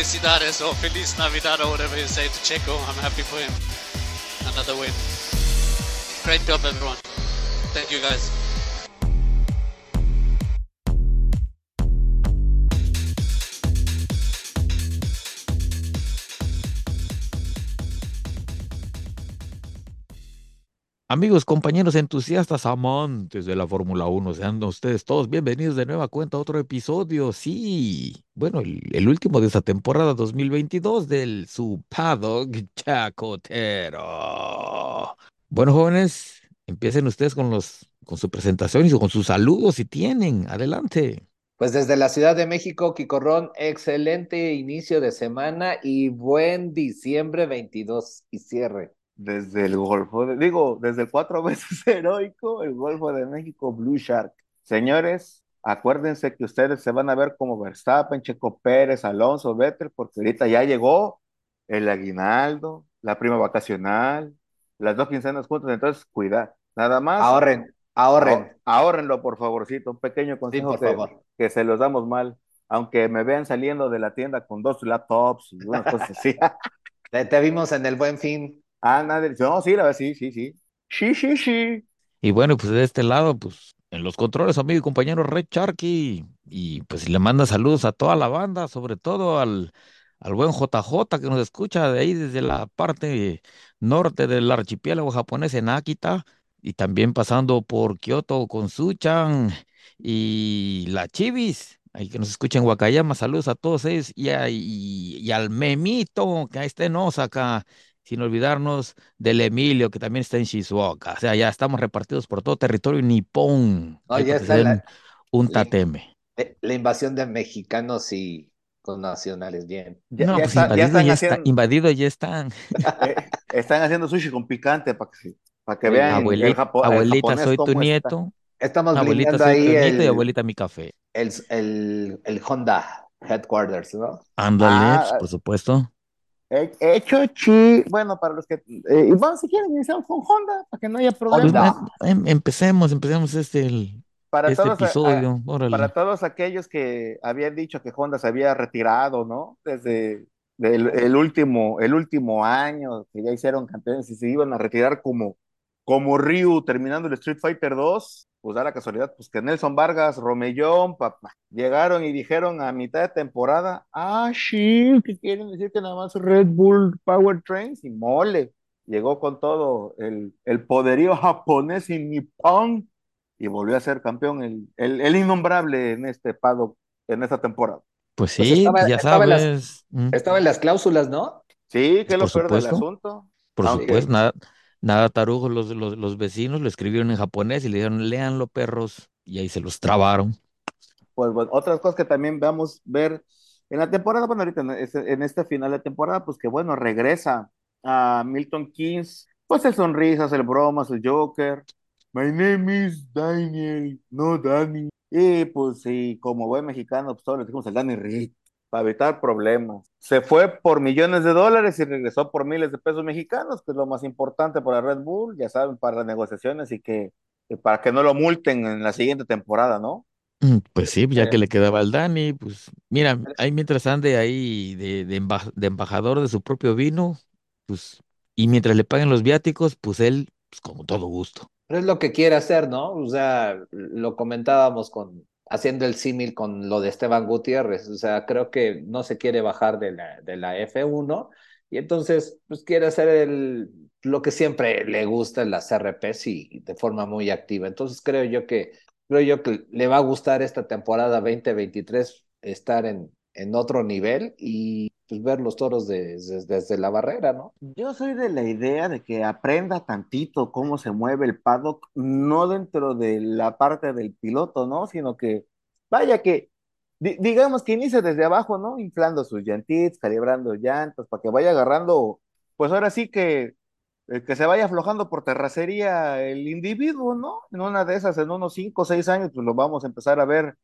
felicidades or Feliz Navidad or whatever you say to Checo. I'm happy for him. Another win. Great job, everyone. Thank you, guys. Amigos, compañeros entusiastas, amantes de la Fórmula 1, sean ustedes todos bienvenidos de nueva cuenta a otro episodio. Sí, bueno, el, último de esta temporada 2022 del su paddock chacotero. Bueno, jóvenes, empiecen ustedes con los con su presentación y con sus saludos si tienen. Adelante. Pues desde la Ciudad de México, Quicorrón, excelente inicio de semana y buen diciembre 22 y cierre. Desde el Golfo, de- digo, desde el cuatro veces heroico, el Golfo de México, Blue Shark. Señores, acuérdense que ustedes se van a ver como Verstappen, Checo Pérez, Alonso, Vettel, porque ahorita ya llegó el aguinaldo, la prima vacacional, las dos quincenas juntas, entonces cuida, nada más. Ahorren, ahorren. ahor- ahórrenlo, por favorcito, un pequeño consejo por que, favor. que se los damos mal, aunque me vean saliendo de la tienda con dos laptops y unas cosas así. Te vimos en el Buen Fin. Ah, nadie, no, sí, la verdad, sí, sí, sí. Sí, sí, sí. Y bueno, pues de este lado, pues en los controles, amigo y compañero Red Sharky. Y pues le manda saludos a toda la banda, sobre todo al, al buen JJ que nos escucha de ahí desde la parte norte del archipiélago japonés en Akita. Y también pasando por Kioto con Suchan y la Chivis. Ahí que nos escucha en Wakayama, saludos a todos ellos y, a- y, y al Memito que ahí está en Osaka, sin olvidarnos del Emilio, que también está en Shizuoka. O sea, ya estamos repartidos por todo territorio nipón. No, ya está la- un tateme. La invasión de mexicanos y con nacionales, bien. Ya, No, ya pues está- ya invadido están ya está, haciendo, invadido ya están. eh, están haciendo sushi con picante para que, para que vean bien. el, Abuelita, japo- el abuelita, soy tu está. nieto. Estamos Abuelita, soy ahí tu nieto y el, abuelita mi café. el, el, el Honda Headquarters, ¿no? Ándale, pues, Ah, por supuesto. He- hecho chi. Bueno, para los que. eh, y bueno, si quieren, iniciamos con Honda, para que no haya problema. Honda. em- em- empecemos, empecemos este, el- Para este todos, a- a- episodio. para Órale. todos aquellos que habían dicho que Honda se había retirado, ¿no? Desde el, el último, el último año, que ya hicieron campeones y se iban a retirar como, como Ryu terminando el Street Fighter 2, pues da la casualidad, pues que Nelson Vargas, Romellón, papá, llegaron y dijeron a mitad de temporada, ah, sí, que quieren decir que nada más Red Bull Powertrains y mole. Llegó con todo el, el poderío japonés y nipón y volvió a ser campeón el, el, el innombrable en este paddock, en esta temporada. Pues Pues sí, estaba, ya estaba en las, sabes. mm, estaba en las cláusulas, ¿no? Sí, que Pues es lo por peor del supuesto, asunto. por Aunque, supuesto, nada, nada tarugo, los, los, los vecinos lo escribieron en japonés y le dijeron, léanlo, perros, y ahí se los trabaron. pues bueno, otras cosas que también vamos a ver en la temporada, bueno, ahorita en este, final de temporada, pues que bueno, regresa a Milton Keynes, pues el sonrisas, el bromas, el Joker. My name is Daniel, no Danny. Y pues sí, como buen mexicano, pues todos le decimos el Danny Rick, para evitar problemas. Se fue por millones de dólares y regresó por miles de pesos mexicanos, que es lo más importante para Red Bull, ya saben, para las negociaciones y que y para que no lo multen en la siguiente temporada, ¿no? Mm, Pues sí, ya Eh, que le quedaba al Dani, pues mira, ahí mientras ande ahí de, de, emba- de embajador de su propio vino, pues, y mientras le paguen los viáticos, pues él, pues como todo gusto. Pero es lo que quiere hacer, ¿no? O sea, lo comentábamos con, haciendo el símil con lo de Esteban Gutiérrez. O sea, creo que no se quiere bajar de la, de la F1 y entonces, pues quiere hacer el, lo que siempre le gusta en las RPs y de forma muy activa. Entonces, creo yo que, creo yo que le va a gustar esta temporada 2023 estar en, en otro nivel y pues, ver los toros de- desde, la barrera, ¿no? Yo soy de la idea de que aprenda tantito cómo se mueve el paddock, no dentro de la parte del piloto, ¿no? Sino que, vaya que, di- digamos que inicie desde abajo, ¿no? Inflando sus llantitas, calibrando llantas, para que vaya agarrando, pues ahora sí que, eh, que se vaya aflojando por terracería el individuo, ¿no? En una de esas, en unos cinco o seis años, pues lo vamos a empezar a ver,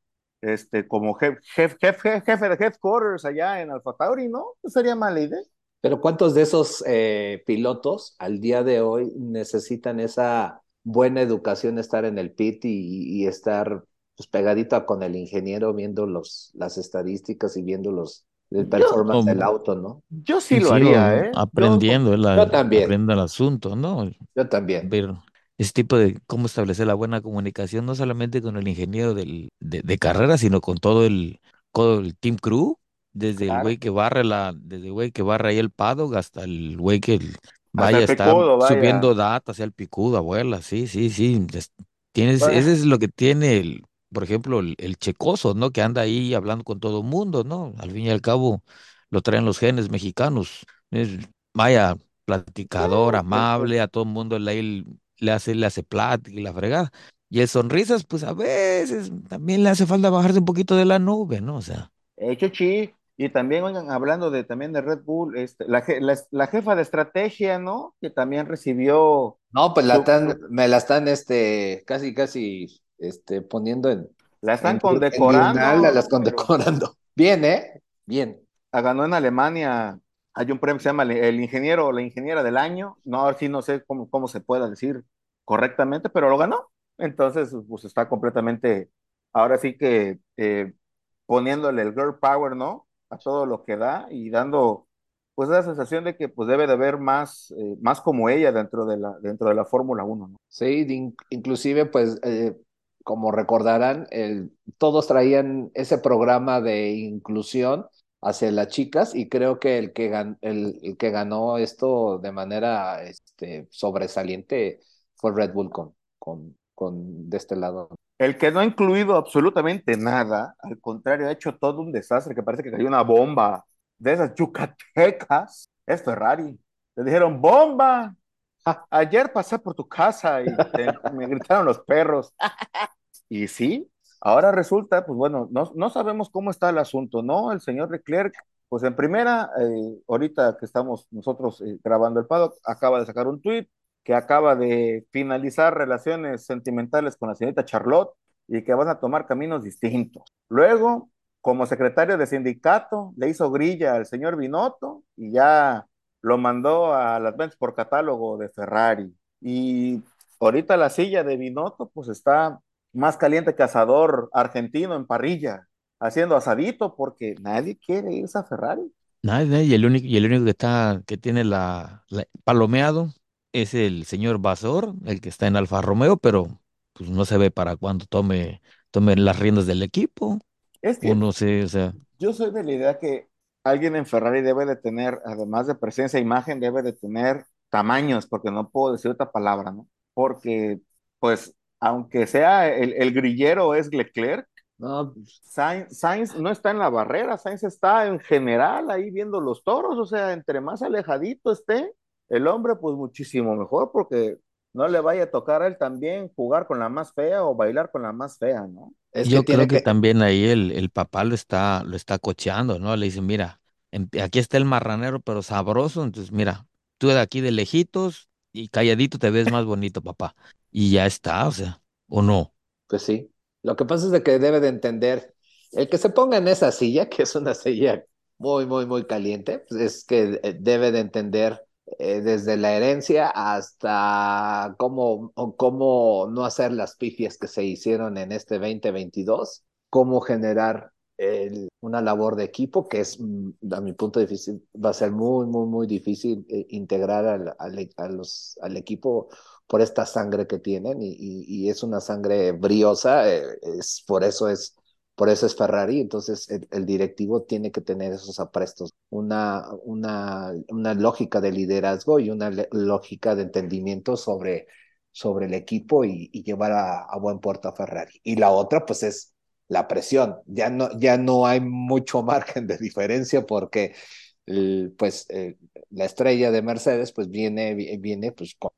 este, como jefe, jefe, jefe, jefe de headquarters allá en Alfa Tauri, ¿no? No sería mala idea. Pero ¿cuántos de esos eh, pilotos al día de hoy necesitan esa buena educación, estar en el pit y, y estar pues, pegadito con el ingeniero viendo los, las estadísticas y viendo los, del performance Yo- del auto, ¿no? Yo sí lo Sí, haría, o- ¿eh? Yo- Aprendiendo, el, yo también. aprendiendo el asunto, ¿no? Yo también. ver ese tipo de cómo establecer la buena comunicación, no solamente con el ingeniero del, de, de carrera, sino con todo el, todo el team crew, desde el güey que barre la, desde el güey que barre ahí el paddock hasta el güey que el- vaya, el está picudo, vaya. subiendo data hacia el picudo, abuela, sí, sí, sí. es- Tienes, Bueno. ese es lo que tiene el, por ejemplo, el, el checoso, ¿no? Que anda ahí hablando con todo el mundo, ¿no? Al fin y al cabo lo traen los genes mexicanos. Es, vaya, platicador, amable, a todo el mundo le, le, hace, le hace plática y la fregada. Y el sonrisas, pues a veces también le hace falta bajarse un poquito de la nube, ¿no? O sea, Eh, Chuchi, y también, oigan, hablando de también de Red Bull, este, la, je- la, la jefa de estrategia, ¿no? Que también recibió, No, pues la están, me la están este, casi, casi este, poniendo en, la están en, en condecorando. la las pero condecorando. Bien, ¿eh? Bien. ah, ganó en Alemania, hay un premio que se llama el, ingeniero o la ingeniera del año, no, ahora sí no sé cómo, cómo se pueda decir correctamente, pero lo ganó. Entonces, pues está completamente, ahora sí que eh, poniéndole el girl power, ¿no? A todo lo que da y dando, pues, la sensación de que pues debe de haber más, eh, más como ella dentro de la, dentro de la Fórmula 1, ¿no? Sí, inclusive, pues, eh, como recordarán, el, todos traían ese programa de inclusión hacia las chicas y creo que el que, gan- el, el que ganó esto de manera este, sobresaliente fue Red Bull con, con, con de este lado. El que no ha incluido absolutamente nada, al contrario, ha hecho todo un desastre que parece que cayó una bomba de esas yucatecas, es Ferrari. Le dijeron, bomba, Ja, ayer pasé por tu casa y te- me gritaron los perros. Y sí, ahora resulta, pues bueno, no, no sabemos cómo está el asunto, ¿no? El señor Leclerc, pues en primera, eh, ahorita que estamos nosotros eh, grabando el paddock, acaba de sacar un tweet que acaba de finalizar relaciones sentimentales con la señorita Charlotte y que van a tomar caminos distintos. Luego, como secretario de sindicato, le hizo grilla al señor Binotto y ya lo mandó a las ventas por catálogo de Ferrari. Y ahorita la silla de Binotto, pues está más caliente que asador argentino en parrilla, haciendo asadito porque nadie quiere irse a Ferrari. nada, y el único, y el único que está, que tiene la, la- palomeado es el señor Vasor, el que está en Alfa Romeo, pero pues no se ve para cuando tome, tome las riendas del equipo, Es que o no sé, o sea. Yo soy de la idea que alguien en Ferrari debe de tener, además de presencia e imagen, debe de tener tamaños, porque no puedo decir otra palabra, ¿no? Porque, pues, aunque sea el, el grillero es Leclerc, No, Sainz, Sainz no está en la barrera, Sainz está en general ahí viendo los toros, o sea, entre más alejadito esté el hombre, pues muchísimo mejor, porque no le vaya a tocar a él también jugar con la más fea o bailar con la más fea, ¿no? es Yo que creo que que, también ahí el, el papá lo está, lo está cocheando, ¿no? Le dice, mira, em- aquí está el marranero, pero sabroso, entonces mira, tú de aquí de lejitos y calladito te ves más bonito, papá. Y ya está, o sea, ¿o no? Pues sí. Lo que pasa es de que debe de entender, el que se ponga en esa silla, que es una silla muy, muy, muy caliente, pues es que eh, debe de entender eh, desde la herencia hasta cómo, cómo no hacer las pifias que se hicieron en este 2022, cómo generar el- una labor de equipo que es, mm, a mi punto de vista, va a ser muy, muy, muy difícil eh, integrar al, al, al equipo por esta sangre que tienen y, y, es una sangre briosa, eh, es, por eso es por eso es Ferrari, entonces el, el, directivo tiene que tener esos aprestos, una, una, una lógica de liderazgo y una lógica de entendimiento sobre, sobre el equipo y, y llevar a, a, buen puerto a Ferrari. Y la otra, pues es la presión. Ya no, ya no hay mucho margen de diferencia porque pues eh, la estrella de Mercedes pues viene, viene pues con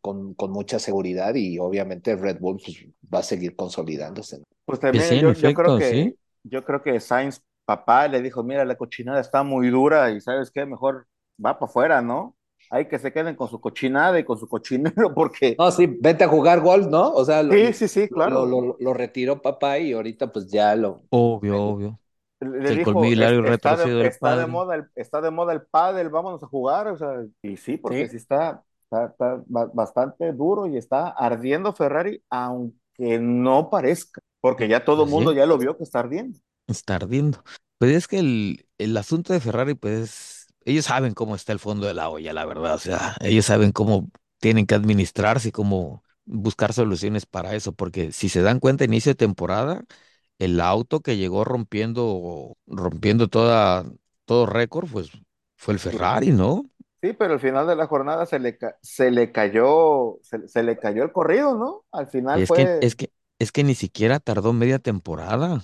con, con, mucha seguridad y obviamente Red Bull pues, va a seguir consolidándose. Pues también sí, yo, efecto, yo, creo que ¿sí? yo creo que Sainz papá le dijo, mira, la cochinada está muy dura y sabes qué, mejor va para afuera, ¿no? Hay que se queden con su cochinada y con su cochinero porque... No, sí, vete a jugar golf, ¿no? O sea, lo, sí, sí, sí, claro. Lo, lo, lo, retiró papá y ahorita pues ya lo... Obvio, obvio. Le el dijo, es, está, de, está, de moda el, está de moda el pádel, vámonos a jugar, o sea, y sí, porque sí, sí está, Está, está, bastante duro y está ardiendo Ferrari, aunque no parezca, porque ya todo el mundo ya lo vio que está ardiendo. Está ardiendo. Pues es que el, el asunto de Ferrari, pues ellos saben cómo está el fondo de la olla, la verdad. O sea, ellos saben cómo tienen que administrarse y cómo buscar soluciones para eso, porque si se dan cuenta, inicio de temporada, el auto que llegó rompiendo, rompiendo toda, todo récord, pues fue el Ferrari, ¿no? Sí, pero al final de la jornada se le, se le cayó, se, se le cayó el corrido, ¿no? Al final Es que, fue, es que, es que ni siquiera tardó media temporada.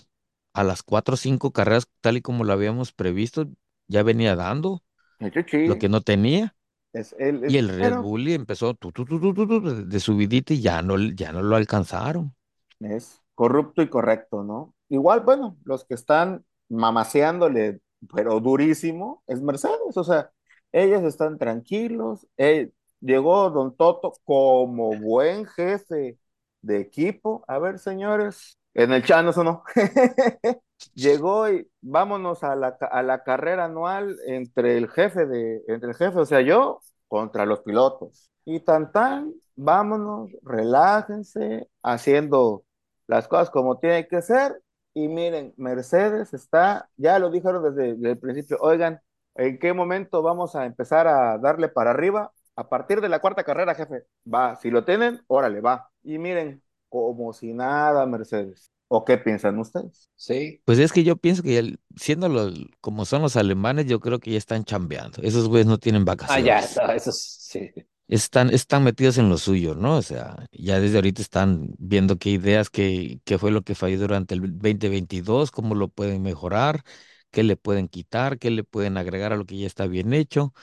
A las cuatro o cinco carreras, tal y como lo habíamos previsto, ya venía dando lo que no tenía. es, Y el Red Bull empezó tu, tu, tu, de subidita y ya no, ya no lo alcanzaron. es corrupto y correcto, ¿no? Igual, bueno, los que están mamaseándole, pero durísimo, es Mercedes, o sea, ellos están tranquilos, eh, llegó Don Toto como buen jefe de equipo, a ver, señores, en el Chanos o no, llegó y vámonos a la, a la carrera anual entre el jefe de, entre el jefe, o sea, yo contra los pilotos. Y tan tan, vámonos, relájense, haciendo las cosas como tienen que ser. Y miren, Mercedes está, ya lo dijeron desde, desde el principio, oigan, ¿en qué momento vamos a empezar a darle para arriba? A partir de la cuarta carrera, jefe, va, si lo tienen, órale, va. Y miren, como si nada, Mercedes. ¿O qué piensan ustedes? Sí, Pues es que yo pienso que el- siendo los, como son los alemanes, yo creo que ya están chambeando. Esos güeyes no tienen ah, ya, vacaciones. no, eso sí. Están, están metidos en lo suyo, ¿no? O sea, ya desde ahorita están viendo qué ideas, qué, qué fue lo que falló durante el 2022, cómo lo pueden mejorar, qué le pueden quitar, qué le pueden agregar a lo que ya está bien hecho.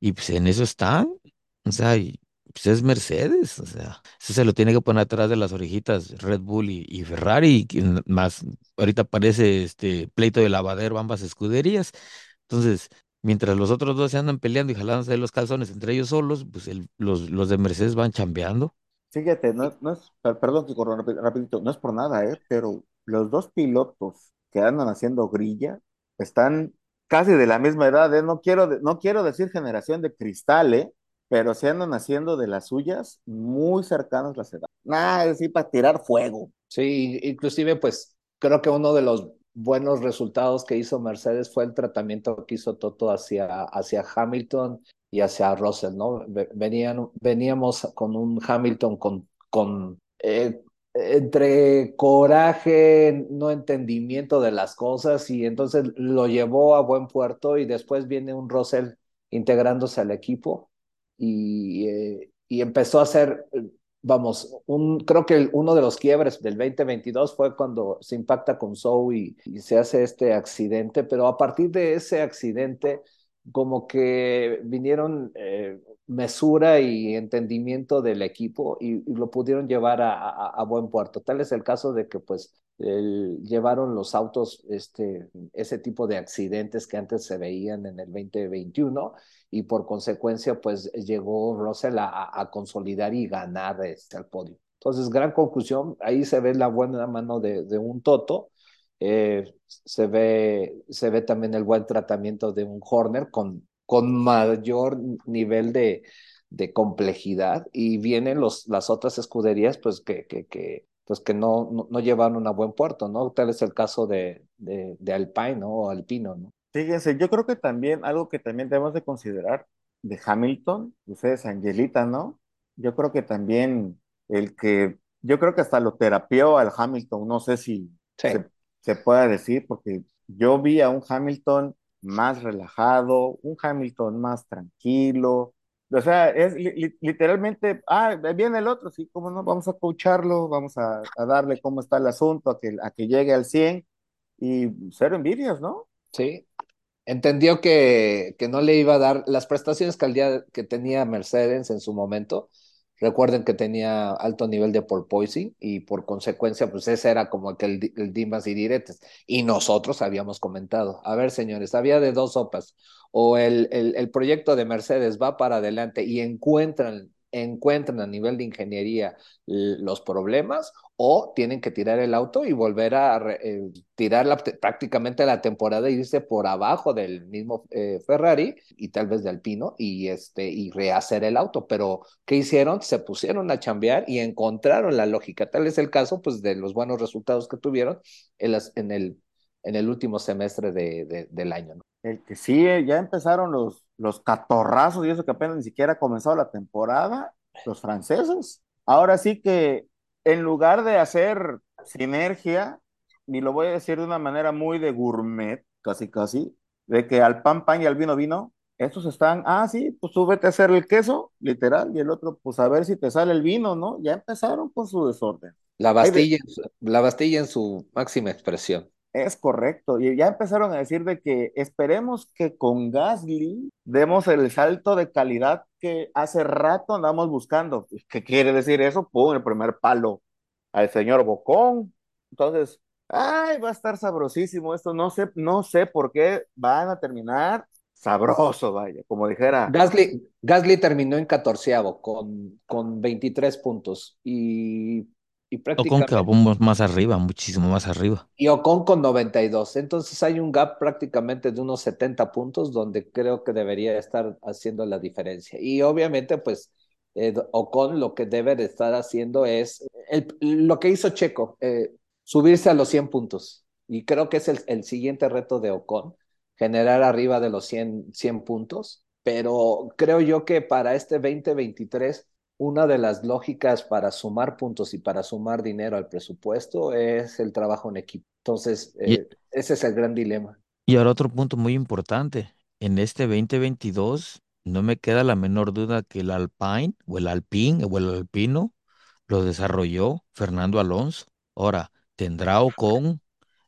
Y pues en eso están. O sea, pues es Mercedes. O sea, eso se lo tiene que poner atrás de las orejitas Red Bull y, Ferrari. Más, ahorita parece este pleito de lavadero ambas escuderías. Entonces, mientras los otros dos se andan peleando y jalándose los calzones entre ellos solos, pues el- los, los de Mercedes van chambeando. Fíjate, no, no es, per- perdón que corro rapi- rapidito, no es por nada, ¿eh? Pero los dos pilotos que andan haciendo grilla están casi de la misma edad, ¿eh? No quiero, no quiero decir generación de cristal, ¿eh? Pero se andan haciendo de las suyas muy cercanas las edades. Nah, es así para tirar fuego. Sí, inclusive pues creo que uno de los buenos resultados que hizo Mercedes fue el tratamiento que hizo Toto hacia, hacia Hamilton y hacia Russell, ¿no? Ve- Venían, veníamos con un Hamilton con, con eh, entre coraje, no entendimiento de las cosas y entonces lo llevó a buen puerto y después viene un Russell integrándose al equipo y, eh, y empezó a hacer vamos, un, creo que uno de los quiebres del 2022 fue cuando se impacta con Zoe y, y se hace este accidente, pero a partir de ese accidente, como que vinieron eh, mesura y entendimiento del equipo y, lo pudieron llevar a, buen puerto. Tal es el caso de que pues el- llevaron los autos este, ese tipo de accidentes que antes se veían en el 2021 y por consecuencia pues llegó Russell a, consolidar y ganar este, al podio. Entonces, gran conclusión, ahí se ve la buena mano de, de un Toto, eh, se, ve, se ve también el buen tratamiento de un Horner con, con mayor nivel de, de complejidad y vienen los, las otras escuderías pues que, que, que, pues, que no, no, no llevaron a buen puerto, ¿no? Tal es el caso de, de, de Alpine, ¿no? O Alpino, ¿no? Fíjense, yo creo que también, algo que también debemos de considerar de Hamilton, ustedes, Angelita, ¿no? Yo creo que también el que, yo creo que hasta lo terapió al Hamilton, no sé si Sí. se, se pueda decir, porque yo vi a un Hamilton más relajado, un Hamilton más tranquilo, o sea, es li- li- literalmente, ah, viene el otro, sí, cómo no, vamos a coacharlo, vamos a, a darle cómo está el asunto, a que, a que llegue al 100 y cero envidias, ¿no? Sí, entendió que, que no le iba a dar las prestaciones que, al día, que tenía Mercedes en su momento. Recuerden que tenía alto nivel de porpoising y por consecuencia, pues ese era como que el, di- el dimas y diretes. Y nosotros habíamos comentado, a ver, señores, había de dos sopas. O el, el proyecto de Mercedes va para adelante y encuentran, encuentran a nivel de ingeniería los problemas o tienen que tirar el auto y volver a eh, tirar prácticamente la temporada e irse por abajo del mismo eh, Ferrari y tal vez de Alpino y, este, y rehacer el auto. Pero, ¿qué hicieron? Se pusieron a chambear y encontraron la lógica. Tal es el caso pues, de los buenos resultados que tuvieron en el en el último semestre de, del año. ¿no? El que sí, ya empezaron los, los catorrazos y eso que apenas ni siquiera ha comenzado la temporada, los franceses. Ahora sí que en lugar de hacer sinergia, y lo voy a decir de una manera muy de gourmet, casi casi, de que al pan pan y al vino vino, estos están, ah, sí, pues tú vete a hacer el queso, literal, y el otro, pues a ver si te sale el vino, ¿no? Ya empezaron con su desorden. La Bastilla, la Bastilla en su máxima expresión. Es correcto, y ya empezaron a decir de que esperemos que con Gasly demos el salto de calidad que hace rato andamos buscando. ¿Qué quiere decir eso? Pum, el primer palo al señor Bocón. Entonces, ay, va a estar sabrosísimo esto. No sé, no sé por qué van a terminar sabroso, vaya, como dijera. Gasly, Gasly terminó en catorceavo con, con 23 puntos y, y prácticamente... Ocon más arriba, muchísimo más arriba. Y Ocon con 92. Entonces hay un gap prácticamente de unos 70 puntos donde creo que debería estar haciendo la diferencia. Y obviamente, pues, eh, Ocon lo que debe de estar haciendo es el, lo que hizo Checo, eh, subirse a los 100 puntos. Y creo que es el, el siguiente reto de Ocon generar arriba de los 100, 100 puntos, pero creo yo que para este 2023 una de las lógicas para sumar puntos y para sumar dinero al presupuesto es el trabajo en equipo. Entonces, eh, ese es el gran dilema. Y ahora otro punto muy importante, en este 2022 no me queda la menor duda que el Alpine o el Alpine o el Alpino lo desarrolló Fernando Alonso. Ahora, ¿tendrá con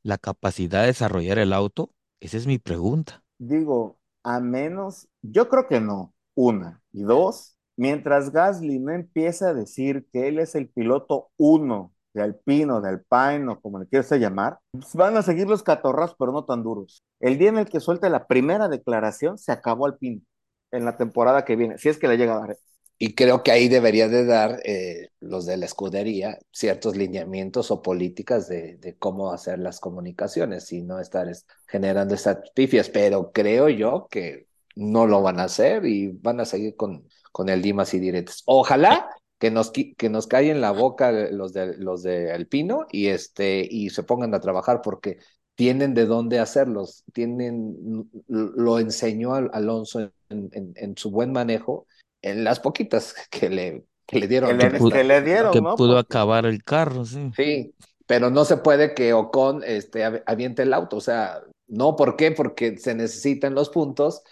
la capacidad de desarrollar el auto? Esa es mi pregunta. Digo, a menos, yo creo que no, una. Y dos, mientras Gasly no empieza a decir que él es el piloto uno de Alpino, de Alpine o como le quieras llamar, pues van a seguir los catorras, pero no tan duros. El día en el que suelte la primera declaración, se acabó Alpino en la temporada que viene, si es que le llega a dar. Y creo que ahí debería de dar eh, los de la escudería ciertos lineamientos o políticas de, de, cómo hacer las comunicaciones y no estar generando esas pifias, pero creo yo que no lo van a hacer y van a seguir con, con el Dimas y Diretes. Ojalá que nos, que nos callen la boca los de, los de Alpino y, este, y se pongan a trabajar porque tienen de dónde hacerlos, tienen, lo enseñó Alonso en, en, en su buen manejo en las poquitas que le, que le dieron. Que le, que le dieron, que ¿no? pudo acabar el carro, sí. Sí, pero no se puede que Ocon este, aviente el auto, o sea, no, ¿por qué? Porque se necesitan los puntos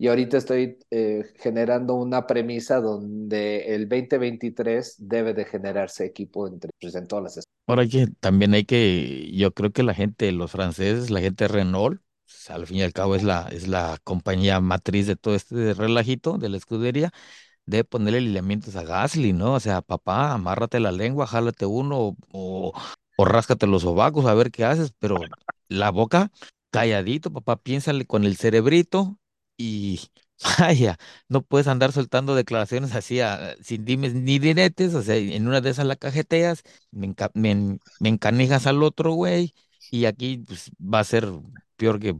y ahorita estoy eh, generando una premisa donde el 2023 debe de generarse equipo entre, pues, en todas las Ahora que también hay que, yo creo que la gente, los franceses, la gente de Renault, al fin y al cabo es la, es la compañía matriz de todo este relajito de la escudería, debe ponerle lineamientos a Gasly, ¿no? O sea, papá, amárrate la lengua, jálate uno o, o ráscate los sobacos a ver qué haces, pero la boca calladito, papá, piénsale con el cerebrito y vaya, no puedes andar soltando declaraciones así a, sin dimes ni diretes, o sea, en una de esas la cajeteas, me, enca me, me encanijas al otro güey y aquí pues, va a ser peor que,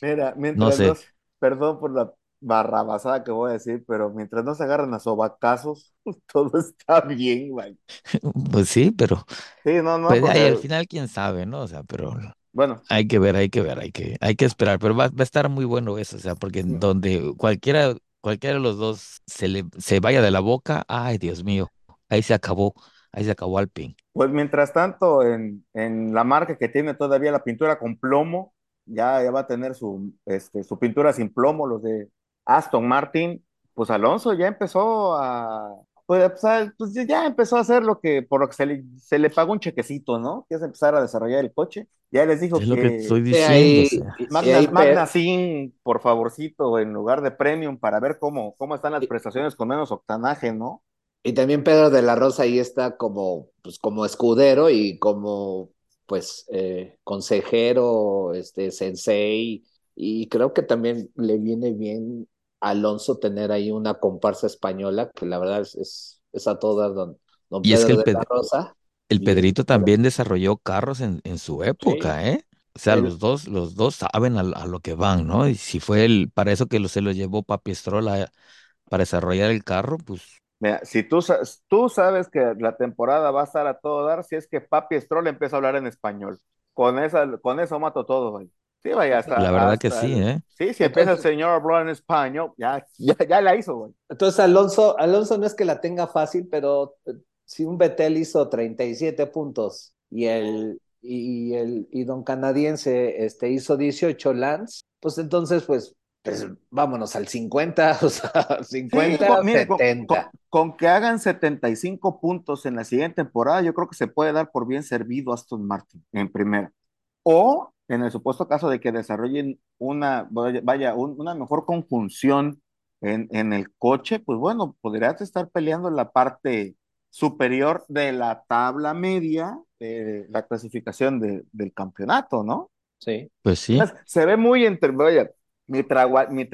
Mira, no mientras sé. no, perdón por la barrabasada que voy a decir, pero mientras no se agarran a sobacazos, todo está bien, güey. Pues sí, pero Sí, no, no, pues al final quién sabe, ¿no? O sea, pero bueno, hay que ver, hay que ver, hay que, hay que esperar, pero va, va a estar muy bueno eso, o sea, porque en donde cualquiera, cualquiera de los dos se le, se vaya de la boca, ay, Dios mío, ahí se acabó, ahí se acabó Alpine. pues mientras tanto, en, en la marca que tiene todavía la pintura con plomo, ya, ya va a tener su, este, su pintura sin plomo, los de Aston Martin, pues Alonso ya empezó a, pues, pues, pues, ya empezó a hacer lo que, por lo que se le, se le pagó un chequecito, ¿no? Que es empezar a desarrollar el coche. Ya les dijo Es lo que te que estoy diciendo, o ahí, Magna, ahí Magna Sin, por favorcito, en lugar de Premium, para ver cómo, cómo están las prestaciones con menos octanaje, ¿no? y también Pedro de la Rosa ahí está como, pues, como escudero y como pues eh, consejero, este, sensei, y creo que también le viene bien Alonso tener ahí una comparsa española, que la verdad es, es, es a todas don, don y es que Pedro el, de la Rosa, el y Pedrito también desarrolló carros en, en su sí, época, ¿eh? O sea, los dos, los dos saben a, a lo que van, ¿no? Y si fue el, para eso que lo, se lo llevó Papi Stroll a- para desarrollar el carro, pues Mira, si tú, tú sabes que la temporada va a estar a todo dar, si es que Papi Stroll empieza a hablar en español. con, esa, con eso mato todo, güey. Sí, vaya, hasta. La verdad que hasta sí, el- ¿eh? Sí, si empieza el Entonces- señor a hablar en español, ya, ya, ya la hizo, güey. Entonces Alonso, Alonso no es que la tenga fácil, pero eh, si un Betel hizo 37 puntos y el y el y don canadiense este hizo 18 Lance, pues entonces pues pues vámonos al 50, o sea, 50, con- mire, con- 70. Con, con que hagan 75 puntos en la siguiente temporada, yo creo que se puede dar por bien servido Aston Martin en primera. O en el supuesto caso de que desarrollen una, vaya, vaya, un- una mejor conjunción en, en el coche, pues bueno, podrías estar peleando en la parte superior de la tabla media de la clasificación de- del campeonato, ¿no? Sí. Pues sí. Se ve muy entre, vaya, mi tragua, mi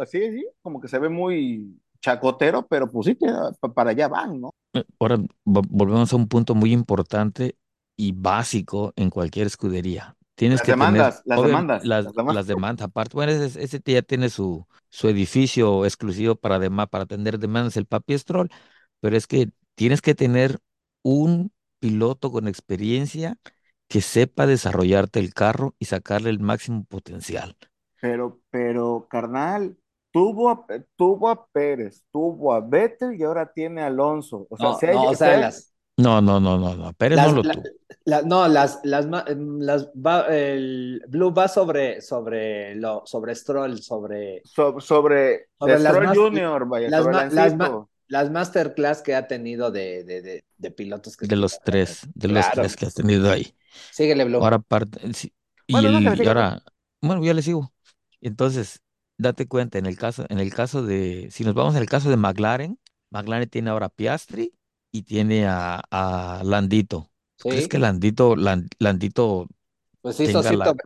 así, así, como que se ve muy chacotero, pero pues sí, para allá van, ¿no? Eh, Ahora vo- volvemos a un punto muy importante y básico en cualquier escudería. Tienes Las que tener, demandas, las demandas, las, las demandas. las demandas. Aparte, bueno, ese, ese ya tiene su, su edificio exclusivo para, dema- para atender demandas, el Papi Stroll, pero es que tienes que tener un piloto con experiencia que sepa desarrollarte el carro y sacarle el máximo potencial. Pero, pero, carnal, tuvo a, tuvo a Pérez, tuvo a Vettel y ahora tiene a Alonso. O sea, No, si hay- no, o si sea, hay- las, No, no, no, no, no. Pérez las, no lo la- tuvo. la- no, las, las, ma- em, las va- el Blue va sobre, sobre lo, sobre Stroll, sobre so- sobre, Sobre las Stroll Junior, vaya, las sobre ma- las masterclass que ha tenido de, de, de, de pilotos que De los tres, de los tres que has tenido ahí. Síguele, Blue. Ahora parte, sí, y, Bueno, el- ahora, bueno, ya le sigo. Entonces, date cuenta, en el caso, en el caso de, si nos vamos en el caso de McLaren, McLaren tiene ahora Piastri y tiene a, a Landito. ¿Tú ¿Crees que Landito, Lan- Landito Pues hizo, tenga la- 100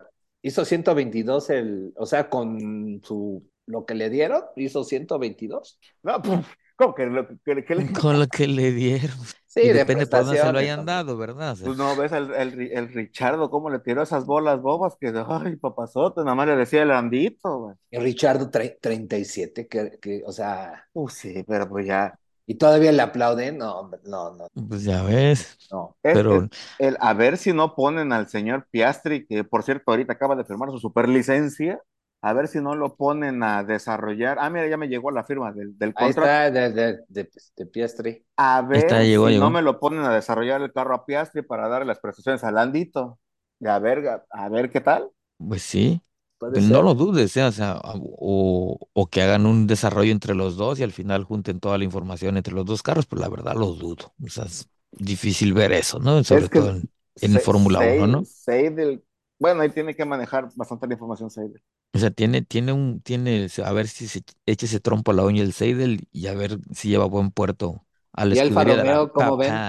hizo 122 el, o sea, con su lo que le dieron, hizo 122. No, puf, ¿cómo que, lo- que- que le- con lo que le dieron? Sí, Y de depende por dónde se lo hayan dado, ¿verdad? Pues no, ves el, el, el Richardo cómo le tiró esas bolas bobas que, ay, papazote, nada más le decía el Andito, güey. Y Richardo tre- 37, que, que, o sea, Uh, sí, pero pues ya. Y todavía le aplauden, no, hombre, no, no, pues ya ves. no. Es- Pero es el, a ver si no ponen al señor Piastri, que por cierto ahorita acaba de firmar su superlicencia, a ver si no lo ponen a desarrollar. Ah, mira, ya me llegó la firma del, del Ahí contrato. está, de, de, de, de Piastri. A ver está, llegó, si llegó. no me lo ponen a desarrollar el carro a Piastri para darle las prestaciones al Andito. Y a ver, a ver qué tal. Pues sí. Puede Pues ser. no lo dudes, ¿eh? O sea, o, o que hagan un desarrollo entre los dos y al final junten toda la información entre los dos carros, pues la verdad lo dudo. O sea, es difícil ver eso, ¿no? Sobre Es que todo en, en Fórmula 1, ¿no? Seid- Seidel- bueno, ahí tiene que manejar bastante la información Seidel. O sea, tiene, tiene un, tiene, a ver si se echa ese trompo a la uña el Seidel y a ver si lleva buen puerto a la ¿Y Alfa Romeo, cómo ven?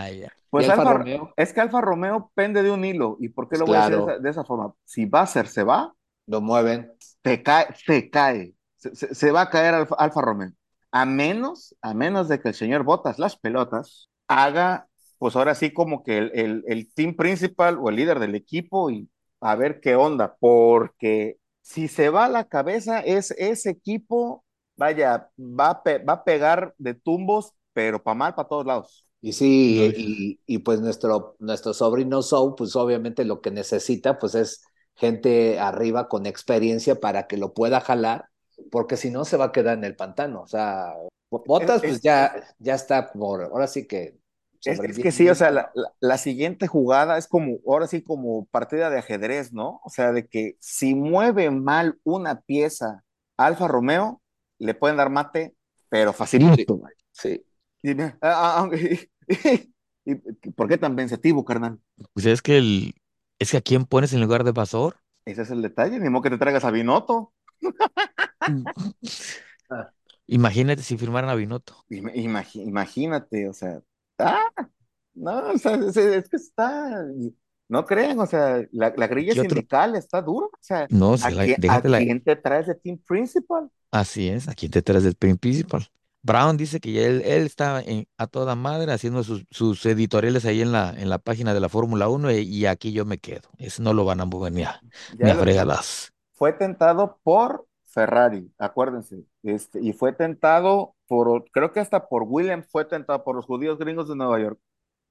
Pues ¿Y Alfa Romeo? es que Alfa Romeo pende de un hilo. ¿Y por qué Pues lo voy a decir de esa, de esa forma? Si Basser se va, Lo mueven. se cae, se cae. Se, se- se va a caer Alfa, Alfa Romeo. A menos, a menos de que el señor Botas las pelotas haga, pues ahora sí como que el, el, el team principal o el líder del equipo y a ver qué onda, porque si se va a la cabeza, es ese equipo, vaya, va a, pe- va a pegar de tumbos, pero para mal, para todos lados. Y sí, y, y pues nuestro, nuestro sobrino Sou, pues obviamente lo que necesita, pues es gente arriba con experiencia para que lo pueda jalar, porque si no se va a quedar en el pantano. O sea, Botas, Es- pues ya, ya está por, ahora sí que. Es, que sí, o sea, la, la- la siguiente jugada es como, ahora sí, como partida de ajedrez, ¿no? O sea, de que si mueve mal una pieza Alfa Romeo, le pueden dar mate, pero facilito. Sí. Y ah, ah, y- ¿Por qué tan pensativo, carnal? Pues es que el, es que a quién pones en lugar de Vasor. Ese es el detalle, ni modo que te traigas a Binotto. Ah. Imagínate si firmaran a Binotto. Ima- imagi- imagínate, o sea, ah, no, o sea, es, es que está, no crean, o sea, la, la grilla sindical está dura, o sea, No, ¿a, la- quién, a la- quién te traes de team principal? Así es, aquí te traes del pin principal. Brown dice que él, él está en- a toda madre haciendo sus, sus editoriales ahí en la, en la página de la Fórmula 1 y, y aquí yo me quedo. Eso no lo van a mover ni a, ni Ya a lo- fregadas. fue tentado por Ferrari, acuérdense, este, y fue tentado por, creo que hasta por Williams fue tentado por los judíos gringos de Nueva York,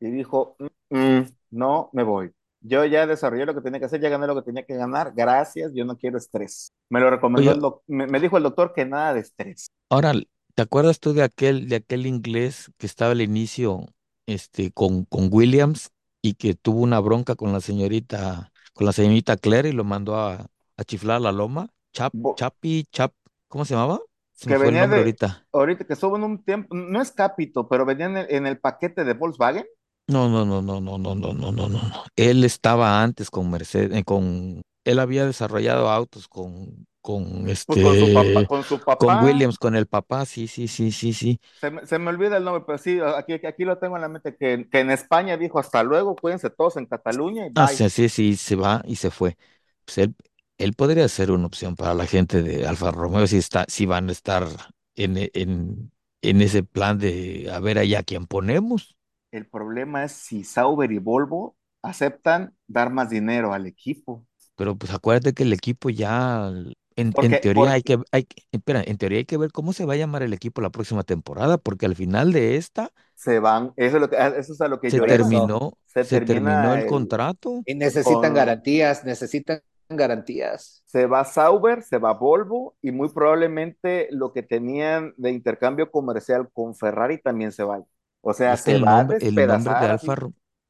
y dijo, "Mm, mm, no me voy, yo ya desarrollé lo que tenía que hacer, ya gané lo que tenía que ganar, gracias, yo no quiero estrés. Me lo recomendó Oye, el me, me dijo el doctor que nada de estrés. ahora, ¿te acuerdas tú de aquel, de aquel inglés que estaba al inicio, este, con, con Williams y que tuvo una bronca con la señorita, con la señorita Claire y lo mandó a, a chiflar a la loma? Chap, Bo- Chapi, Chap, ¿cómo se llamaba? Se que venía de, ahorita. ahorita que estuvo en un tiempo, no es Capito, pero venía en el, en el paquete de Volkswagen, No, no, no, no, no, no, no, no, no, no. no. Él estaba antes con Mercedes, eh, con, él había desarrollado autos con, con pues con su papá, este, con su con papá, Williams, con el papá, sí, sí, sí, sí, sí. se me, se me olvida el nombre, pero sí, aquí, aquí lo tengo en la mente, que, que en España dijo hasta luego, cuídense todos en Cataluña y Ah, bye. sí, sí, sí, se va y se fue. Pues él, él podría ser una opción para la gente de Alfa Romeo si está, si van a estar en, en, en ese plan de a ver allá quién ponemos. El problema es si Sauber y Volvo aceptan dar más dinero al equipo. Pero pues acuérdate que el equipo ya, en, en Porque, teoría hay porque que, hay, que- espera, en teoría hay que ver cómo se va a llamar el equipo la próxima temporada, porque al final de esta se van, eso es, lo que, eso es a lo que se yo terminó, Se se terminó el el, contrato. Y necesitan con, garantías, necesitan garantías. se va Sauber, se va Volvo y muy probablemente lo que tenían de intercambio comercial con Ferrari también se va. O sea, Es se el va a nombre, el nombre de Alfa,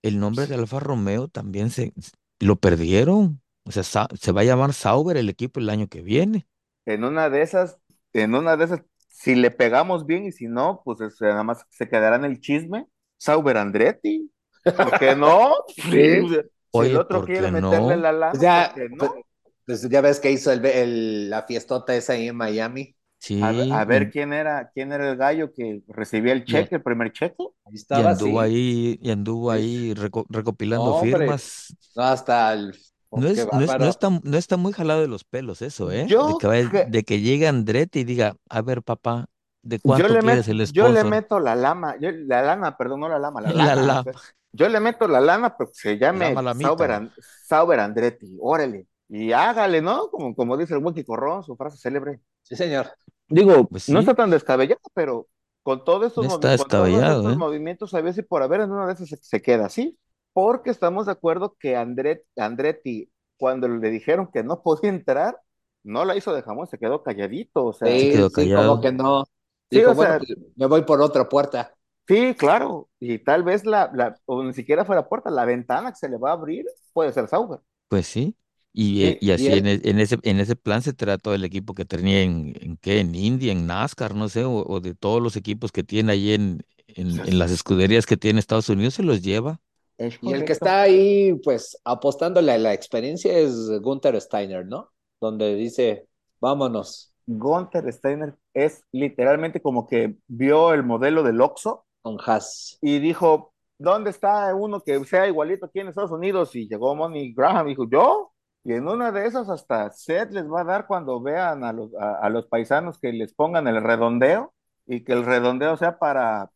el nombre de Alfa Romeo también se lo perdieron. O sea, Sa- se va a llamar Sauber el equipo el año que viene. En una de esas, en una de esas, si le pegamos bien y si no, pues es- nada más se quedará en el chisme. Sauber Andretti, ¿por qué no? Sí. Si el Oye, otro ¿por quiere qué meterle no? la Pues lana, ¿por ya, qué pues, no? pues ya ves que hizo el, el- la fiestota esa ahí en Miami. A ver, a Sí, ver y, quién era, quién era el gallo que recibía el y, cheque, el primer cheque. Ahí y estaba anduvo así. ahí, y anduvo Sí. ahí reco- No, recopilando hombre, firmas. no, hasta el... No es, no es, no está, no está muy jalado de los pelos eso, ¿eh? De Yo, que vaya- que- de que llegue Andretti y diga, a ver, papá, ¿de yo cuánto le quieres el yo le sponsor? meto la lama, yo- la lana, perdón, no la lama, la La lana. o lama, sea, yo le meto la lana, pero que se la llame. Sauber, Sauber Andretti, órale. Y hágale, ¿no? Como, como dice el Wiki Corrón, su frase célebre. Sí, señor. Digo, Pues no está tan descabellado, pero con todos estos, no movi- está con todos descabellado, estos ¿eh? movimientos, a ver si por haber en una de esas se, se queda así. Porque estamos de acuerdo que Andret, Andretti, cuando le dijeron que no podía entrar, no la hizo de jamón, se quedó calladito. O sea, Se Sí, quedó sí, como que no. sí, Dijo, o bueno, sea, pues me voy por otra puerta. sí, claro. Y tal vez la, la, o ni siquiera fuera puerta, la ventana que se le va a abrir puede ser Sauber. Pues sí. Y, eh, Sí, y y así en, ese, en ese plan se trató el equipo que tenía en, en qué, en India, en NASCAR, no sé, o, o de todos los equipos que tiene ahí en, en, en las escuderías que tiene Estados Unidos, se los lleva. Es y el que está ahí, pues, apostándole a la experiencia es Gunther Steiner, ¿no? Donde dice, vámonos Gunther Steiner es literalmente como que vio el modelo del Oxxo con Haas. y dijo, ¿dónde está uno que sea igualito aquí en Estados Unidos? Y llegó Money Graham y dijo, ¿yo? Y en una de esas hasta Seth les va a dar cuando vean a los, a, a los paisanos que les pongan el redondeo y que el redondeo sea para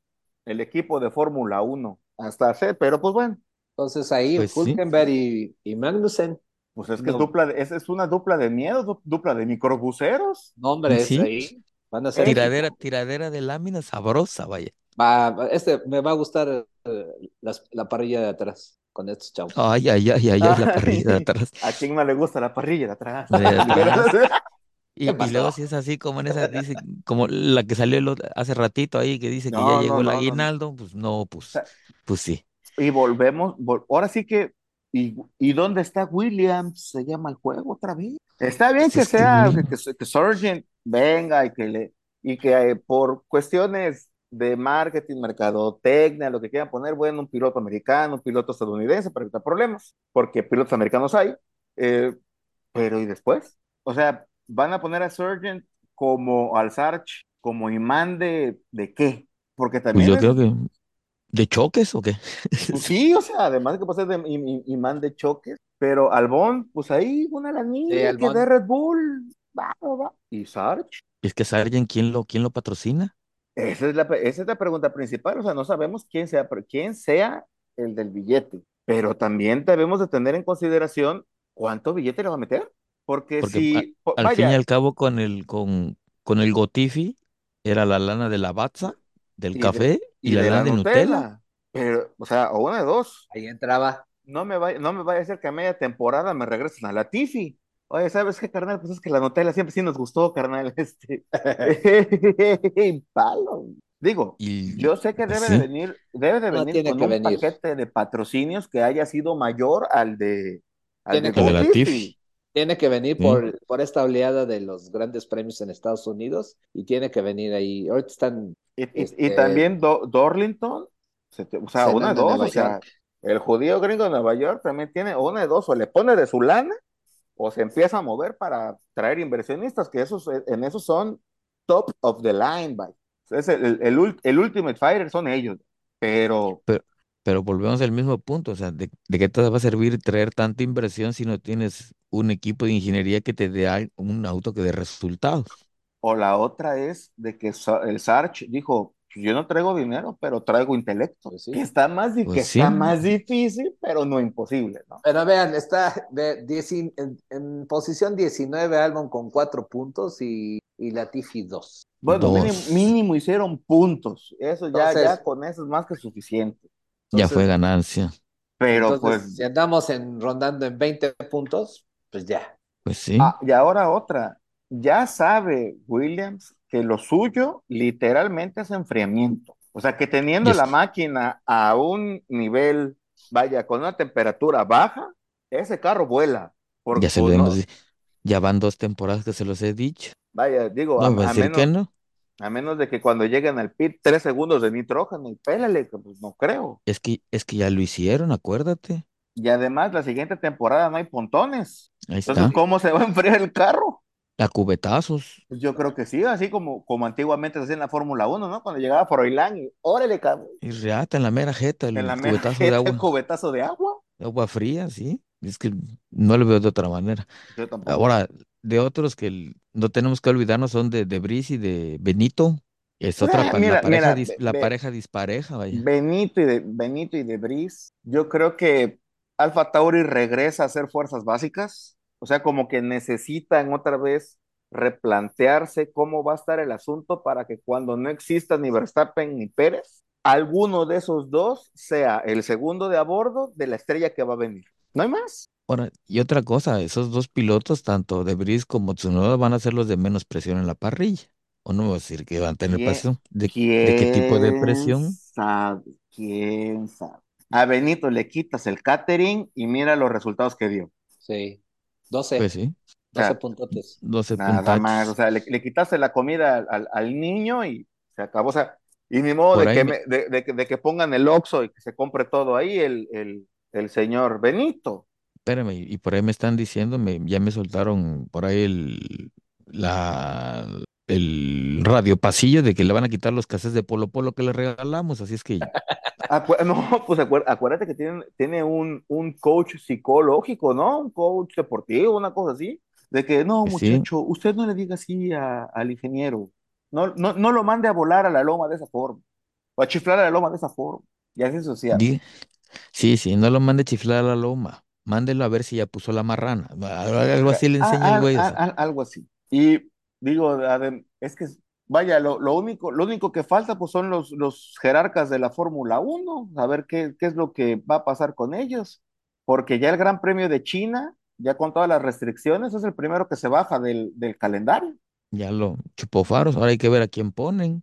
el equipo de Fórmula 1. Hasta Seth, pero pues bueno, Entonces ahí Pues sí. Y, y Magnussen, pues es que es dupla de- es, es una dupla de miedo, du- dupla de microbuseros. no, hombre, es ahí. Van a ser equipo. tiradera, tiradera de lámina sabrosa, vaya. Va, este, me va a gustar eh, la parrilla de atrás con estos chavos. Ay, ay, ay, ay, ay, la parrilla de atrás. ¿a quién no le gusta la parrilla de atrás? De atrás. Y, ¿Qué y luego si es así como en esa, dice, como la que salió hace ratito ahí, que dice que ya No, llegó no, el no, no, aguinaldo, pues no, pues, pues sí. Y volvemos, vol- ahora sí que, y, ¿y dónde está Williams? Se llama el juego otra vez. Está bien Pues que es sea, que, que, que Sargent venga y que le, y que eh, por cuestiones de marketing, mercadotecnia, lo que quieran poner, bueno, un piloto americano, un piloto estadounidense para evitar problemas, porque pilotos americanos hay, eh, pero ¿y después? O sea, van a poner a Sargent como al Sarge, como imán de, ¿de qué? Porque pues también yo es, creo que, ¿de choques o qué? pues sí, o sea, además de que puede ser de im- im- imán de choques, pero Albón, pues ahí una Sí, lanilla que Albon. de Red Bull, va, va, va. Y Sarge, Es que Sargent, ¿quién lo, quién lo patrocina? esa es la, esa es la pregunta principal, o sea, no sabemos quién sea, pero quién sea el del billete, pero también debemos de tener en consideración cuánto billete le va a meter, porque Porque a- si, po- al fin y al cabo con el, con, con el Gotifi era la lana de la Batza, del y de, café y y la de la lana de Nutella. Nutella, pero, o sea, o una de dos, Ahí entraba. no me vaya, no me vaya a hacer que a media temporada me regresen a la Tifi. Oye, ¿sabes qué, carnal? Pues es que la Nutella siempre sí nos gustó, carnal. Este. Palo. Digo, Y yo sé que pues debe de venir, debe de No venir con un venir. paquete de patrocinios que haya sido mayor al de al Tiene de que de la. Tifi. Tiene que venir Sí. por, por esta oleada de los grandes premios en Estados Unidos y tiene que venir ahí. Ahorita están Y, Este- también Do- Dorlington, se te- o sea, una de dos, o sea, el judío gringo de Nueva York también tiene una de dos, o le pone de su lana, o se empieza a mover para traer inversionistas, que esos, en esos son top of the line, bye. Es el, el, el ul- el Ultimate Fighter son ellos, pero pero, pero volvemos al mismo punto, o sea, ¿de, de qué te va a servir traer tanta inversión si no tienes un equipo de ingeniería que te dé un auto que dé resultados? O la otra es de que el Sarch dijo, yo no traigo dinero, pero traigo intelecto. Pues sí. Que está más, Pues que sí. está más difícil, pero no imposible, ¿no? Pero vean, está de, dieci- en, en posición 19 Albon con 4 puntos y, y Latifi 2. Bueno, mínimo, Dos. mínimo hicieron puntos. Eso ya, Entonces- ya con eso es más que suficiente. Ya fue ganancia. Pero Entonces, pues, si andamos en, rondando en 20 puntos, pues ya. Pues sí. ah, y ahora otra. Ya sabe Williams que lo suyo literalmente es enfriamiento. O sea, que teniendo la máquina a un nivel, vaya, con una temperatura baja, ese carro vuela. Porque, ya se lo pues, hemos ya van dos temporadas que se los he dicho. vaya, digo, No a, a a decir que no. A menos de que cuando lleguen al pit, tres segundos de nitrógeno y pélale, pues no creo. Es que, es que ya lo hicieron, acuérdate. Y además, la siguiente temporada no hay pontones. Ahí Entonces, está. ¿cómo se va a enfriar el carro? A cubetazos. Pues yo creo que sí, así como, como antiguamente se hacía en la Fórmula 1, ¿no? Cuando llegaba Froilán y órale, cabrón, Y reata en la mera jeta, el en la mera cubetazo de agua. cubetazo de agua. Agua fría, sí. Es que no lo veo de otra manera. Yo tampoco. Ahora, de otros que no tenemos que olvidarnos son de, de Brice y de Benito. Es otra, Ah, pa- la pareja, mira, dis- ve- la pareja dispareja, vaya. Benito y de Benito y de Brice, yo creo que Alfa Tauri regresa a hacer fuerzas básicas, o sea, como que necesitan otra vez replantearse cómo va a estar el asunto para que cuando no exista ni Verstappen ni Pérez, alguno de esos dos sea el segundo de a bordo de la estrella que va a venir. No hay más. Ahora, y otra cosa, esos dos pilotos, tanto de Brice como Tsunoda, van a ser los de menos presión en la parrilla. O no voy a decir que van a tener ¿Quién- presión. ¿De, de qué tipo de ¿Quién presión? sabe? ¿Quién sabe? A Benito le quitas el catering y mira los resultados que dio. Sí. 12, Pues sí, 12 sea, puntotes. 12 Nada más, o puntachos. sea, le, le quitaste la comida al, al- al niño y se acabó. O sea, y ni modo Por de que, me- me- de, de que- de que pongan el Oxxo y que se compre todo ahí el, el, el señor Benito. Espérame, y por ahí me están diciendo, me, ya me soltaron por ahí el, la, el radio pasillo de que le van a quitar los cassettes de Polo Polo que le regalamos, así es que Acu- no, pues acuérdate que tiene, tiene un, un coach psicológico, ¿no? Un coach deportivo, una cosa así. De que, no, Pues sí. muchacho, usted no le diga así a- al ingeniero. No, no, no lo mande a volar a la loma de esa forma. O a chiflar a la loma de esa forma. Y así social. sí, sí, no lo mande chiflar a la loma, mándelo a ver si ya puso la marrana, algo así le enseña el güey. o sea. algo así. Y digo, es que, vaya, lo, lo único, lo único que falta pues son los, los jerarcas de la Fórmula 1, a ver qué, qué es lo que va a pasar con ellos. Porque ya el Gran Premio de China, ya con todas las restricciones, es el primero que se baja del, del calendario. Ya lo chupó faros, ahora hay que ver a quién ponen.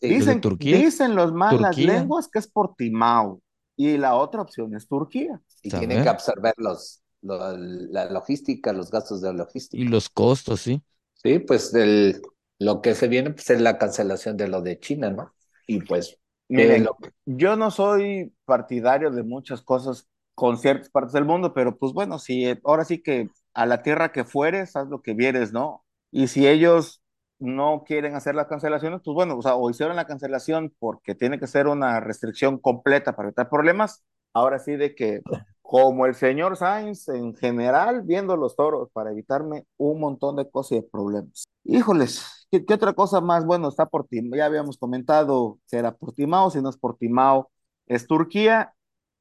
Dicen, Turquía. dicen los malas Turquía. lenguas que es por Timao. Y la otra opción es Turquía. Y A tienen que absorber los, lo- la logística, los gastos de logística. Y los costos, sí. Sí, pues el, lo que se viene pues, es la cancelación de lo de China, ¿no? Y pues, Miren, lo- yo no soy partidario de muchas cosas con ciertas partes del mundo, pero pues bueno, si ahora sí que a la tierra que fueres, haz lo que vieres, ¿no? Y si ellos no quieren hacer las cancelaciones, pues bueno, o sea, hicieron la cancelación porque tiene que ser una restricción completa para evitar problemas, ahora sí de que como el señor Sainz en general, viendo los toros para evitarme un montón de cosas y de problemas. Híjoles, ¿qué, qué otra cosa más? Bueno, está por Timao, ya habíamos comentado, será por Timao, si no es por Timao, es Turquía.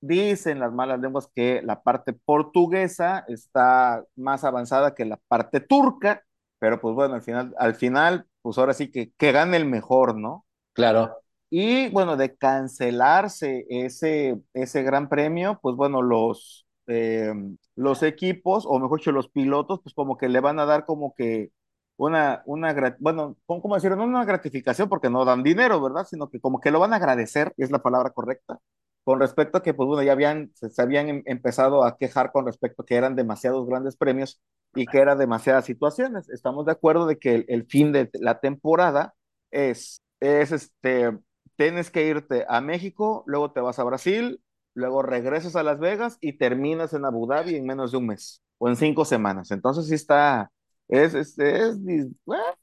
Dicen las malas lenguas que la parte portuguesa está más avanzada que la parte turca, pero pues bueno, al final, al final, pues ahora sí que, que gane el mejor, ¿no? claro, Y bueno, de cancelarse ese, ese gran premio, pues bueno, los, eh, los equipos, o mejor dicho, los pilotos, pues como que le van a dar como que una, una bueno, ¿cómo decirlo? No una gratificación porque no dan dinero, ¿verdad? Sino que como que lo van a agradecer, es la palabra correcta, con respecto a que, pues bueno, ya habían, se, habían em, empezado a quejar con respecto a que eran demasiados grandes premios y que eran demasiadas situaciones. Estamos de acuerdo de que el, fin de la temporada es, es este, tienes que irte a México, luego te vas a Brasil, luego regresas a Las Vegas y terminas en Abu Dhabi en menos de un mes o en cinco semanas. Entonces sí está, es, es, es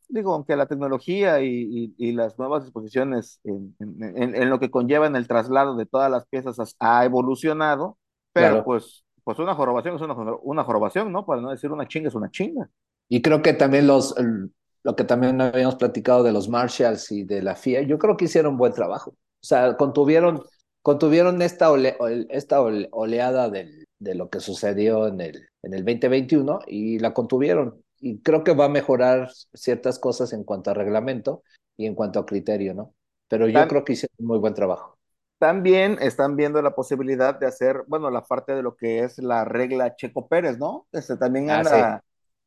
digo, aunque la tecnología y, y, las nuevas disposiciones en, en, en, lo que conllevan el traslado de todas las piezas ha evolucionado, pero pues, pues una jorobación es una, una jorobación, ¿no? Para no decir una chinga es una chinga. Y creo que también los, lo que también habíamos platicado de los Marshalls y de la FIA, yo creo que hicieron buen trabajo. O sea, contuvieron, contuvieron esta, esta oleada del, de lo que sucedió en el, en el 2021 y la contuvieron y creo que va a mejorar ciertas cosas en cuanto a reglamento y en cuanto a criterio, ¿no? Pero yo creo que hicieron muy buen trabajo. También están viendo la posibilidad de hacer, bueno, la parte de lo que es la regla Checo Pérez, ¿no? Este también ah,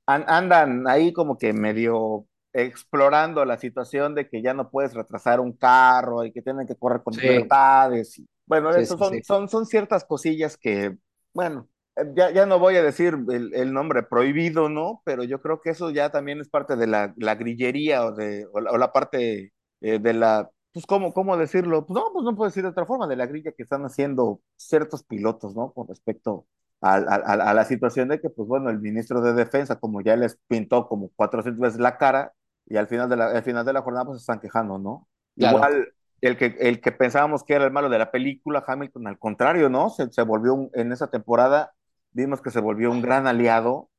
anda, andan ahí como que medio explorando la situación de que ya no puedes retrasar un carro y que tienen que correr con libertades. bueno, eso son, son, son ciertas cosillas que, bueno, ya, ya no voy a decir el, el, nombre prohibido, ¿no? Pero yo creo que eso ya también es parte de la, la grillería o, de, o, la, parte eh, de la, pues, ¿cómo, ¿cómo decirlo? Pues no, pues no puedo decir de otra forma, de la grilla que están haciendo ciertos pilotos, ¿no? Con respecto a, a, a, la situación de que, pues bueno, el ministro de Defensa, como ya les pintó como 400 veces la cara, y al final de la, al final de la jornada, pues se están quejando, ¿no? Igual, el que, el que pensábamos que era el malo de la película, Hamilton, al contrario, ¿no? Se, se volvió en esa temporada vimos que se volvió un gran aliado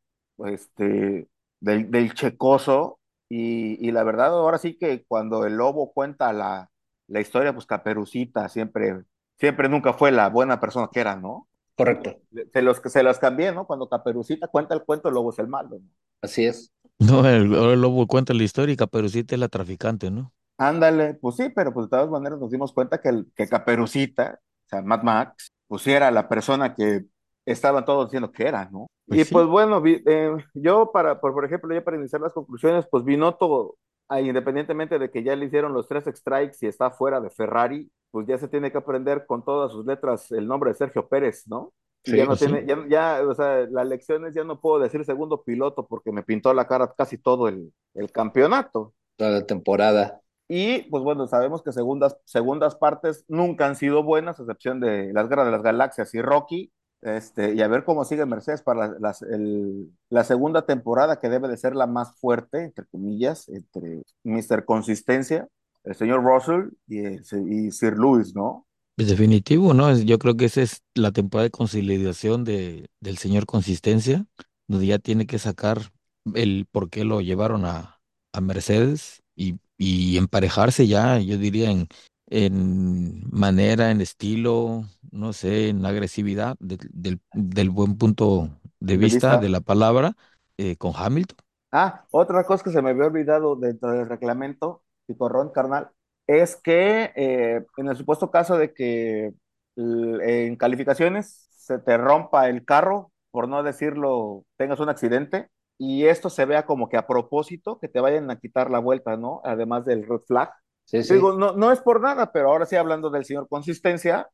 este, del, del checoso y, y, la verdad ahora sí que cuando el lobo cuenta la, la historia, pues Caperucita siempre, siempre nunca fue la buena persona que era, ¿no? Correcto. Se los, se los cambié, ¿no? Cuando Caperucita cuenta el cuento, el lobo es el malo. ¿no? Así es. No, el, el, lobo cuenta la historia y Caperucita es la traficante, ¿no? Ándale, pues sí, pero pues de todas maneras nos dimos cuenta que, el, que Caperucita, o sea, Mad Max, pues era la persona que estaban todos diciendo que era, ¿no? Pues y pues bueno, eh, yo para, por, por, ejemplo, ya para iniciar las conclusiones, pues Binotto, ah, independientemente de que ya le hicieron los tres strikes y está fuera de Ferrari, pues ya se tiene que aprender con todas sus letras el nombre de Sergio Pérez, ¿no? Sí, ya no pues tiene, ya, ya, o sea, las lecciones ya no puedo decir segundo piloto porque me pintó la cara casi todo el, el campeonato. Toda la temporada. Y pues bueno, sabemos que segundas, segundas partes nunca han sido buenas, a excepción de las guerras de las galaxias y Rocky, este, y a ver cómo sigue Mercedes para la, el, la, segunda temporada, que debe de ser la más fuerte, entre comillas, entre Mr. Consistencia, el señor Russell y, Sir Lewis, ¿no? Pues definitivo, ¿no? Yo creo que esa es la temporada de consolidación de, del señor Consistencia, donde ya tiene que sacar el por qué lo llevaron a, a Mercedes y, y emparejarse ya, yo diría, en, en manera, en estilo, no sé, en agresividad del, del, buen punto de, vista, de la palabra eh, con Hamilton. Ah, otra cosa que se me había olvidado dentro del reglamento, Ron carnal, es que eh, en el supuesto caso de que en calificaciones se te rompa el carro, por no decirlo, tengas un accidente, y esto se vea como que a propósito, que te vayan a quitar la vuelta, ¿no? Además del red flag, Digo, no, no es por nada, pero ahora sí hablando del señor Consistencia,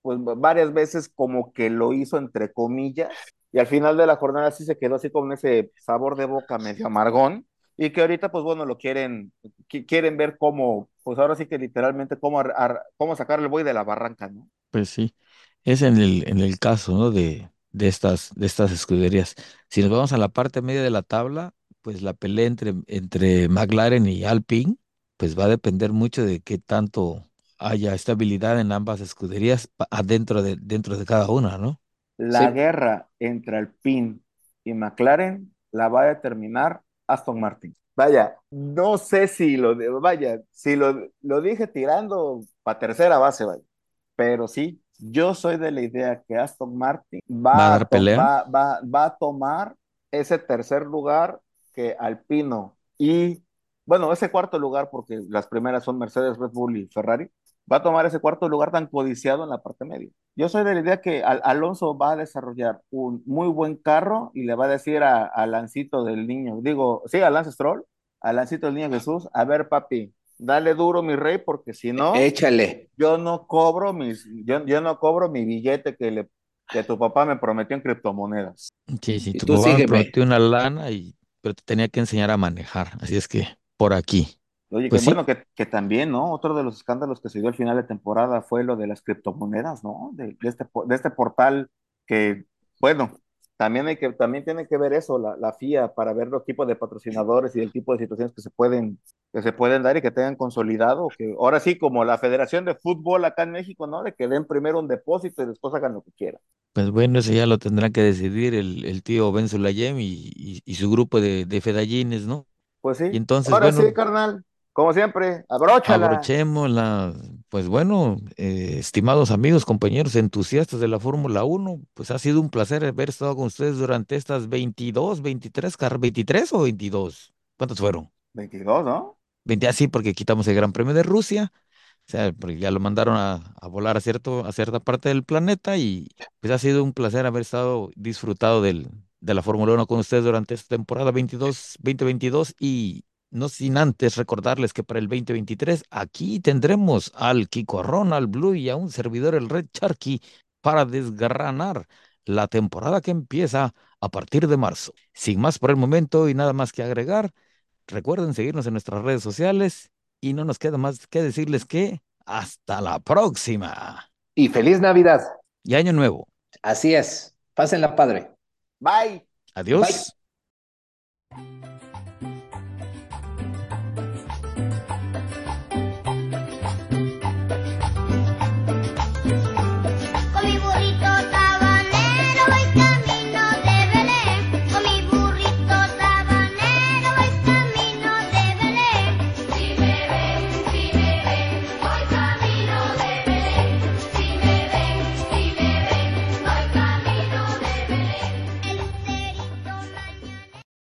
pues varias veces como que lo hizo entre comillas, y al final de la jornada sí se quedó así con ese sabor de boca medio amargón, y que ahorita pues bueno, lo quieren, quieren ver cómo, pues ahora sí que literalmente cómo, cómo sacar el buey de la barranca, ¿no? Pues sí, es en el, en el caso, ¿no? De, de, estas, de estas escuderías. Si nos vamos a la parte media de la tabla, pues la pelea entre, entre McLaren y Alpine, pues va a depender mucho de qué tanto haya estabilidad en ambas escuderías adentro de, dentro de cada una, ¿no? La guerra entre Alpine y McLaren la va a determinar Aston Martin. Vaya, no sé si lo, vaya, si lo, lo dije tirando para tercera base, vaya, pero sí, yo soy de la idea que Aston Martin va, a, va, va, va a tomar ese tercer lugar que Alpino y bueno, ese cuarto lugar, porque las primeras son Mercedes, Red Bull y Ferrari, va a tomar ese cuarto lugar tan codiciado en la parte media. Yo soy de la idea que Alonso va a desarrollar un muy buen carro y le va a decir a, Lancito del niño, digo, sí, a Lance Stroll, a Lancito del niño Jesús, a ver papi, dale duro mi rey, porque si no, échale. Yo no cobro mis, yo, yo no cobro mi billete que le que tu papá me prometió en criptomonedas. Sí, sí, tu papá me prometió una lana y pero te tenía que enseñar a manejar, así es que por aquí. Oye, pues bueno que, que, también, ¿no? Otro de los escándalos que se dio al final de temporada fue lo de las criptomonedas, ¿no? De, este, de este portal que, bueno, también, hay que, también tiene que ver eso, la, la FIA, para ver los tipos de patrocinadores y el tipo de situaciones que se pueden, que se pueden dar y que tengan consolidado, que ahora sí, como la Federación de Fútbol acá en México, ¿no? De que den primero un depósito y después hagan lo que quieran. Pues bueno, eso ya lo tendrán que decidir el, el tío Ben Sulayem y, y, su grupo de, de fedallines, ¿no? Pues sí. Y entonces, Ahora sí, carnal. Como siempre, abróchala. Abrochémosla. Pues bueno, eh, estimados amigos, compañeros entusiastas de la Fórmula 1, pues ha sido un placer haber estado con ustedes durante estas 22, 23, 23 o 22. ¿Cuántos fueron? 22, ¿no? 20, así porque quitamos el Gran Premio de Rusia. O sea, porque ya lo mandaron a, a, volar a, cierto, a cierta parte del planeta y pues ha sido un placer haber estado disfrutado del, de la Fórmula 1 con ustedes durante esta temporada 22, 2022 y no sin antes recordarles que para el 2023 aquí tendremos al Kiko Ronald Blue y a un servidor, el Red Charky, para desgranar la temporada que empieza a partir de marzo. Sin más por el momento y nada más que agregar, recuerden seguirnos en nuestras redes sociales y no nos queda más que decirles que hasta la próxima. Y feliz Navidad. Y año nuevo. Así es. Pásenla padre. Bye. Adiós. Bye.